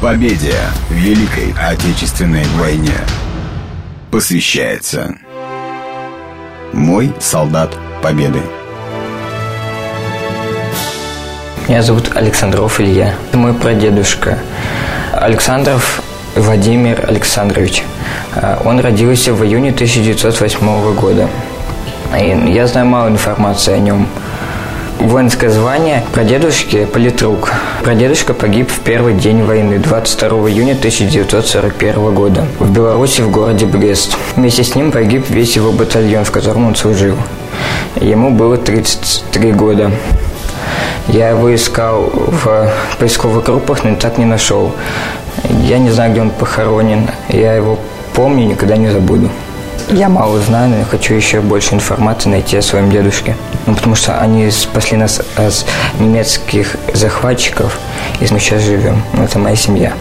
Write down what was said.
Победе в Великой Отечественной войне посвящается «Мой солдат Победы». Меня зовут Александров Илья. Мой прадедушка. Александров Владимир Александрович. Он родился в июне 1908 года. И я знаю мало информации о нем. Воинское звание прадедушки – политрук. Прадедушка погиб в первый день войны, 22 июня 1941 года, в Беларуси, в городе Брест. Вместе с ним погиб весь его батальон, в котором он служил. Ему было 33 года. Я его искал в поисковых группах, но так не нашел. Я не знаю, где он похоронен. Я его помню, никогда не забуду. Я мало знаю, но я хочу еще больше информации найти о своем дедушке. Ну, потому что они спасли нас от немецких захватчиков, и мы сейчас живем. Ну, это моя семья.